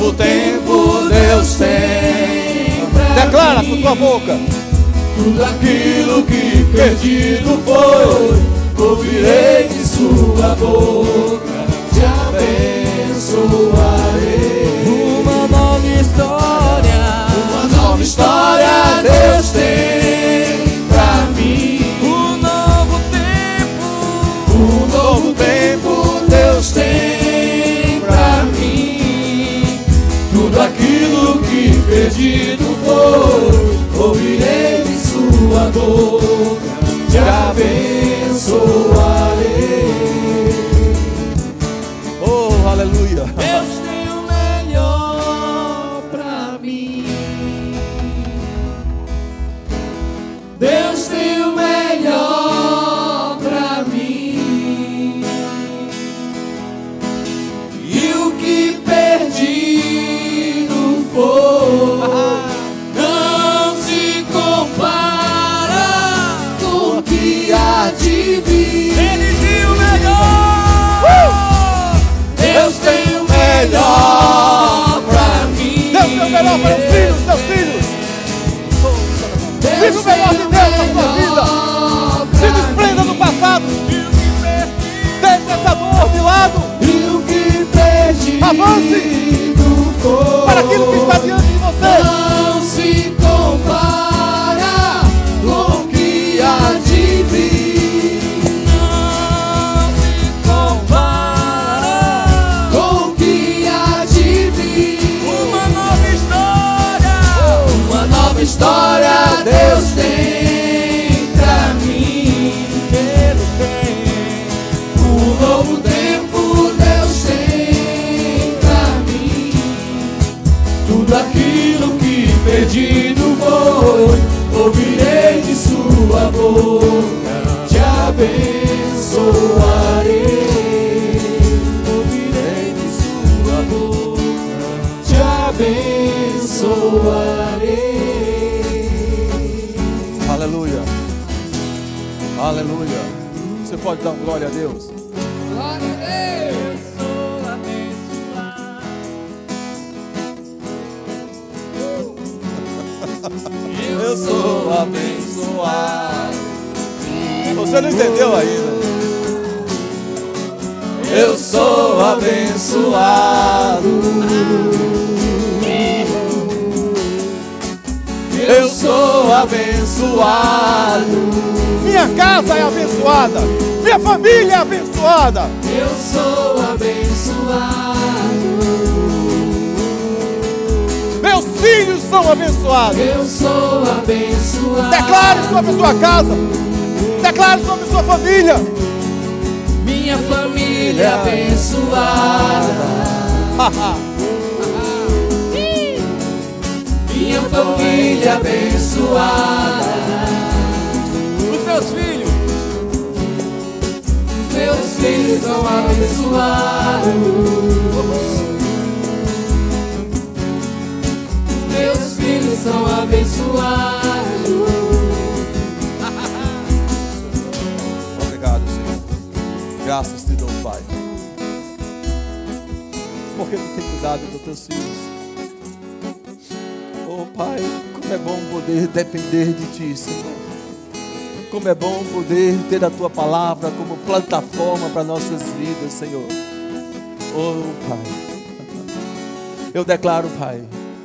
B: novo tempo Deus tem pra
A: Declara
B: mim.
A: com tua boca.
B: Tudo aquilo que perdido foi, ouvirei de sua boca, te abençoarei. Uma nova história, uma nova história Deus tem boca, te abençoarei.
A: Vive o melhor de Deus na sua vida. Se desprenda do passado. Deixe essa dor de lado. Avance. Para aquilo que está diante de você.
B: Sua boca, te abençoarei. Ouvirei de sua boca, te abençoarei.
A: Aleluia. Aleluia. Você pode dar glória a Deus.
B: Glória a Deus. Eu sou abençoado.
A: Eu sou abençoado. Você não entendeu ainda.
B: Eu sou abençoado. Eu sou abençoado.
A: Minha casa é abençoada. Minha família é abençoada.
B: Eu sou abençoado.
A: Meus filhos são abençoados.
B: Eu sou abençoado.
A: Declare sobre sua casa. Declare sobre sua família.
B: Minha família é abençoada. Minha família é abençoada.
A: Os meus filhos.
B: Meus filhos são abençoados. Meus filhos são abençoados.
A: Obrigado, Senhor. Graças te dou, Pai. Porque tu tem cuidado dos teus filhos. Oh, Pai, como é bom poder depender de Ti, Senhor. Como é bom poder ter a Tua palavra como plataforma para nossas vidas, Senhor. Oh, Pai. Eu declaro, Pai,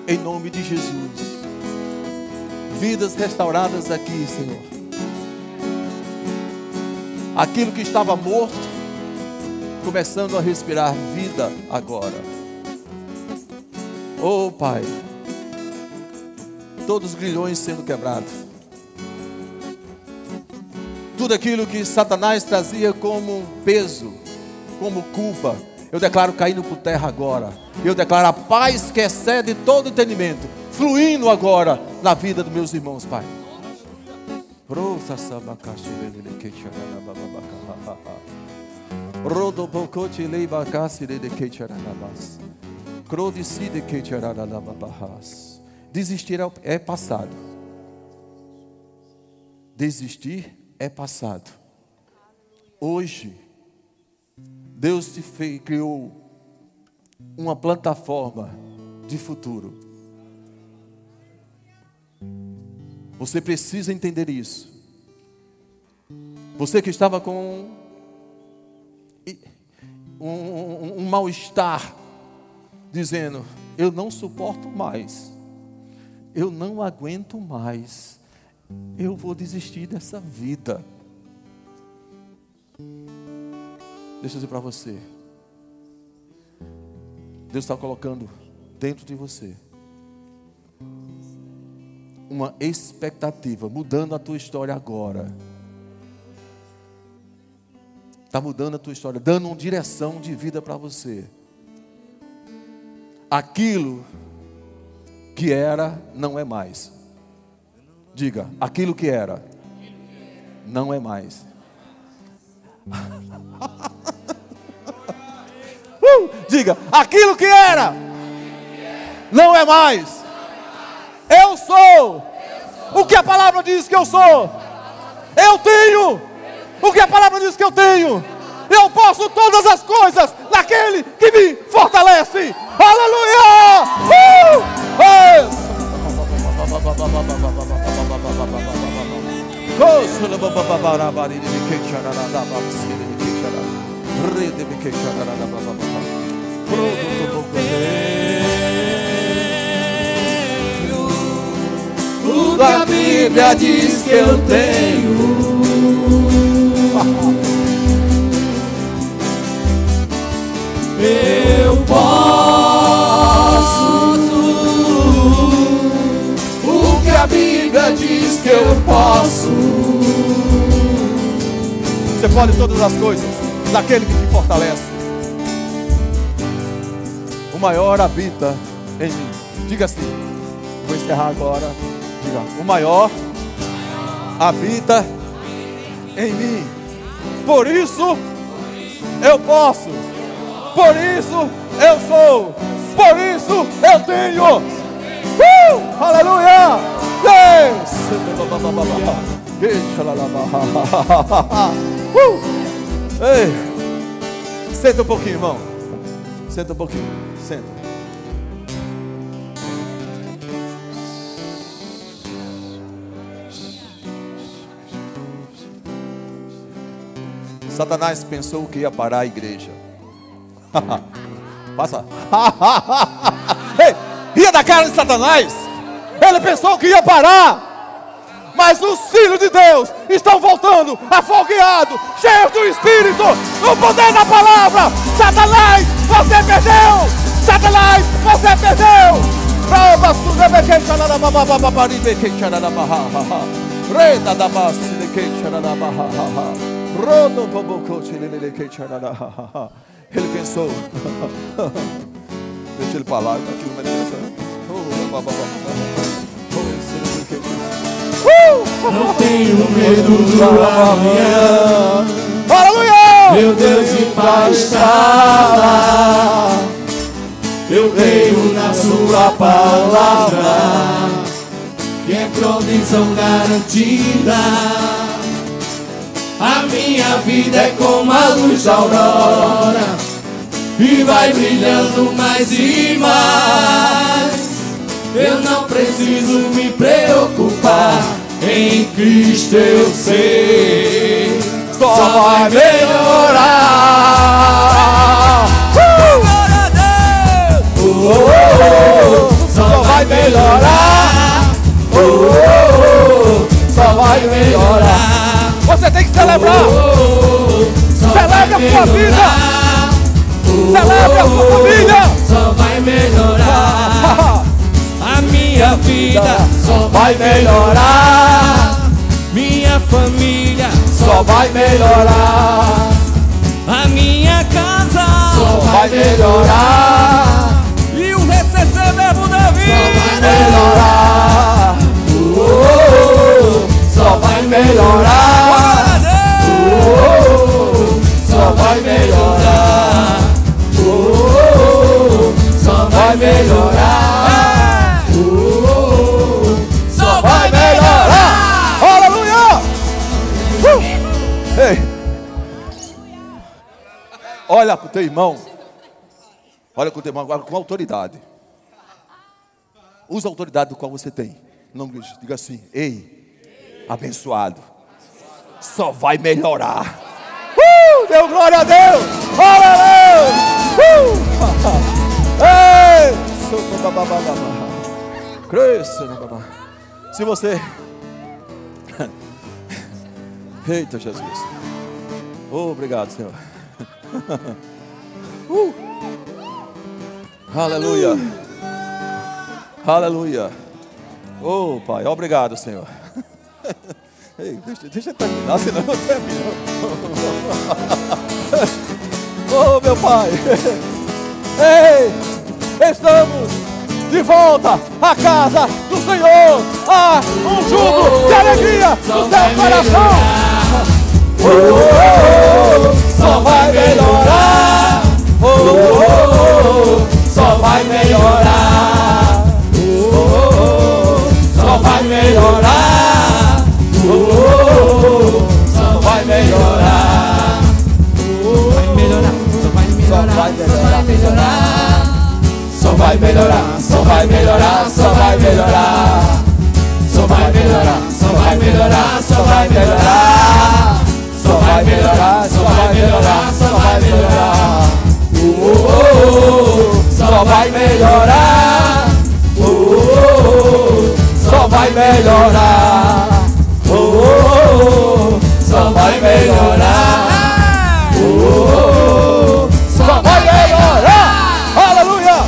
A: em nome de Jesus, vidas restauradas aqui, Senhor. Aquilo que estava morto, começando a respirar vida agora. Oh, Pai, todos os grilhões sendo quebrados. Tudo aquilo que Satanás trazia como peso, como culpa, eu declaro caindo por terra agora. Eu declaro a paz que excede todo entendimento, fluindo agora na vida dos meus irmãos, Pai. Desistir é passado. Desistir é passado. Hoje, Deus te fez, criou uma plataforma de futuro. Você precisa entender isso. Você que estava com um, um- um mal-estar, dizendo: Eu não suporto mais, eu não aguento mais, eu vou desistir dessa vida. Deixa eu dizer para você: Deus está colocando dentro de você uma expectativa, mudando a tua história agora. Está mudando a tua história, dando uma direção de vida para você. Aquilo que era, não é mais. Diga, aquilo que era, não é mais. Uh, diga, aquilo que era, não é mais. Eu sou o que a palavra diz que eu sou. Eu tenho o que a palavra diz que eu tenho. Eu posso todas as coisas naquele que me fortalece. Aleluia! Uh! Ei!
B: O que a Bíblia diz que eu tenho. Eu posso. O que a Bíblia diz que eu posso.
A: Você pode todas as coisas naquele que te fortalece. O maior habita em mim. Diga assim. Vou encerrar agora. Diga. O maior habita em mim. Por isso eu posso. Por isso eu sou. Por isso eu tenho. Uh! Aleluia! Deus! Uh! Ei! Senta um pouquinho, irmão. Senta um pouquinho. Senta. Satanás pensou que ia parar a igreja. Passa. Ei, ia da cara de Satanás. Ele pensou que ia parar. Mas os filhos de Deus estão voltando afogueados, cheios do Espírito, no poder da palavra. Satanás, você perdeu! Satanás, você perdeu! Ele pensou. Deixa ele falar, tá aqui uma
B: Não tenho medo do amanhã.
A: Aleluia!
B: Meu Deus e Pai está lá. Eu creio na Sua palavra, que é provisão garantida. A minha vida é como a luz da aurora, e vai brilhando mais e mais. Eu não preciso me preocupar, em Cristo eu sei, só vai melhorar. Oh, oh, oh, só vai melhorar. Só vai melhorar.
A: Você tem que celebrar.
B: Só
A: Celebre a sua vida. Celebre a sua família.
B: Só vai melhorar. Minha vida só vai melhorar. Minha família só vai melhorar. A minha casa só vai melhorar. E o receber da vida só vai melhorar. Oh, oh, oh, só vai melhorar. Só vai melhorar. Só vai melhorar.
A: Olha para o teu irmão. Olha para o teu irmão agora com autoridade. Usa a autoridade do qual você tem. Não diga assim, ei, abençoado. Só vai melhorar. Uh! Deu glória a Deus! Aleluia! Uh! Ei! Cresça. Se você. Eita Jesus. Obrigado, Senhor. Uh. Aleluia. Aleluia. Oh, Pai, obrigado, Senhor. Ei, deixa, deixa eu terminar, senão eu termino. Oh, meu Pai. Ei, estamos de volta à casa do Senhor. Há um júbilo de alegria no seu coração. Oh, oh, oh, só vai melhorar. Oh, oh, oh, só vai melhorar. Oh, oh, oh, só vai melhorar. Oh, oh, oh, só vai melhorar.
B: Vai melhorar, só vai melhorar, só vai melhorar. Só vai melhorar, só vai melhorar. Só vai melhorar, só vai melhorar, só vai melhorar. Vai melhorar, só vai melhorar. Oh, só vai melhorar. Oh, só vai melhorar. Oh, só vai melhorar. Oh,
A: Só vai melhorar. Aleluia.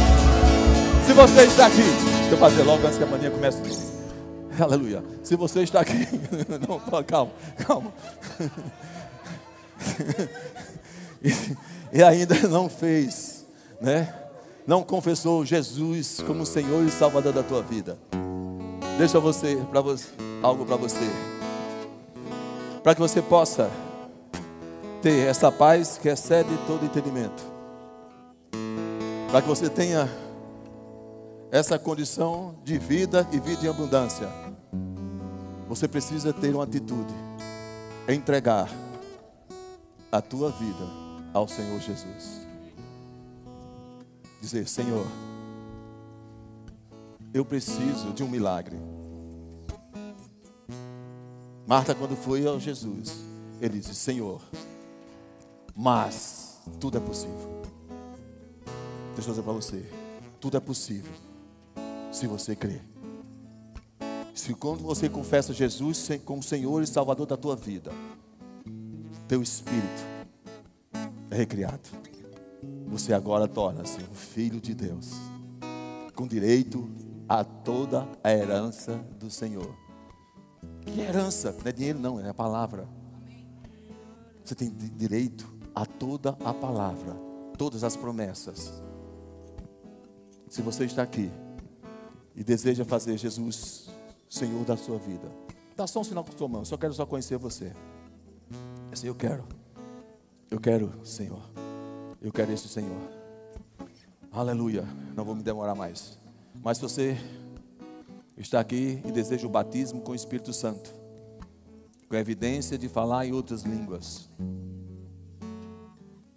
A: Se você está aqui, deixa eu fazer logo antes que a mania comece. Aleluia. Se você está aqui, não, calma, calma. E, e ainda não fez, né? Não confessou Jesus como Senhor e Salvador da tua vida. Deixa você, para você, algo para você. Para que você possa ter essa paz que excede todo entendimento. Para que você tenha essa condição de vida e vida em abundância. Você precisa ter uma atitude, entregar a tua vida ao Senhor Jesus. Dizer, Senhor, eu preciso de um milagre. Marta, quando foi ao Jesus, ele disse: Senhor, mas tudo é possível. Deixa eu dizer para você: tudo é possível se você crer. Se quando você confessa Jesus como Senhor e Salvador da tua vida, teu espírito é recriado. Você agora torna-se um filho de Deus, com direito a toda a herança do Senhor. Que herança? Não é dinheiro, não, é a palavra. Você tem direito a toda a palavra, todas as promessas. Se você está aqui e deseja fazer Jesus Senhor da sua vida, dá só um sinal com a sua mão. Só quero só conhecer você. Assim, eu quero. Eu quero, Senhor. Eu quero esse Senhor. Aleluia. Não vou me demorar mais. Mas se você está aqui e deseja o batismo com o Espírito Santo, com a evidência de falar em outras línguas,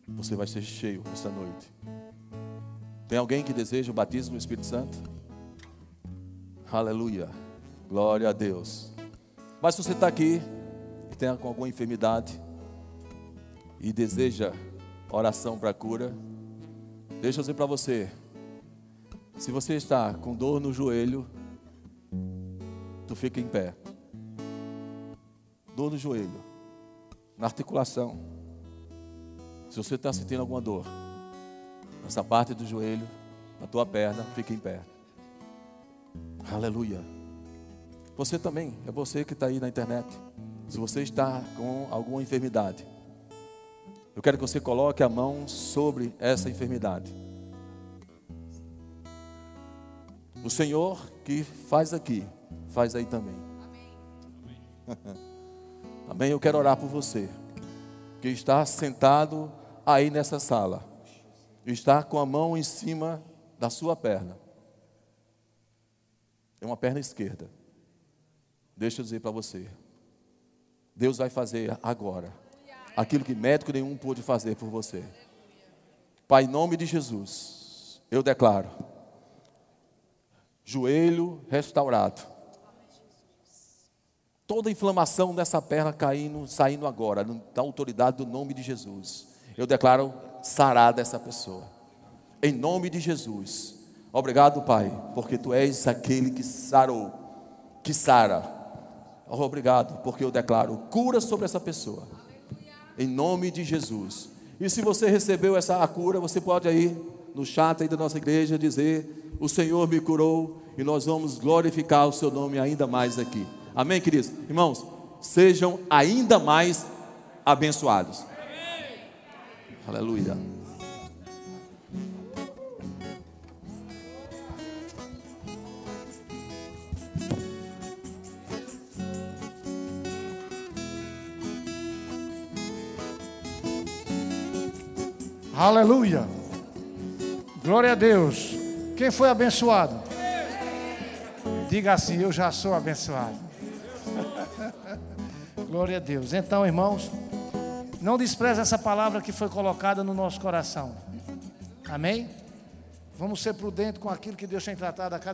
A: você vai ser cheio esta noite. Tem alguém que deseja o batismo no Espírito Santo? Aleluia. Glória a Deus. Mas se você está aqui e tem alguma enfermidade e deseja oração para cura, deixa eu dizer para você. Se você está com dor no joelho, tu fica em pé. Dor no joelho, na articulação. Se você está sentindo alguma dor, nessa parte do joelho, na tua perna, fica em pé. Aleluia. Você também, é você que está aí na internet. Se você está com alguma enfermidade, eu quero que você coloque a mão sobre essa enfermidade. O Senhor que faz aqui, faz aí também. Amém. Amém. Eu quero orar por você que está sentado aí nessa sala, está com a mão em cima da sua perna. É uma perna esquerda. Deixa eu dizer para você. Deus vai fazer agora aquilo que médico nenhum pôde fazer por você. Pai, em nome de Jesus, eu declaro: joelho restaurado. Toda inflamação dessa perna caindo, saindo agora, da autoridade do nome de Jesus. Eu declaro sarada essa pessoa. Em nome de Jesus. Obrigado, Pai, porque tu és aquele que sarou, que sara. Obrigado, porque eu declaro cura sobre essa pessoa em nome de Jesus. E se você recebeu essa cura, você pode aí no chat aí da nossa igreja dizer: O Senhor me curou e nós vamos glorificar o seu nome ainda mais aqui. Amém, queridos? Irmãos, sejam ainda mais abençoados. Amém. Aleluia.
C: Aleluia. Glória a Deus. Quem foi abençoado? Diga assim: Eu já sou abençoado. Glória a Deus. Então, irmãos, não despreze essa palavra que foi colocada no nosso coração. Amém? Vamos ser prudentes com aquilo que Deus tem tratado a cada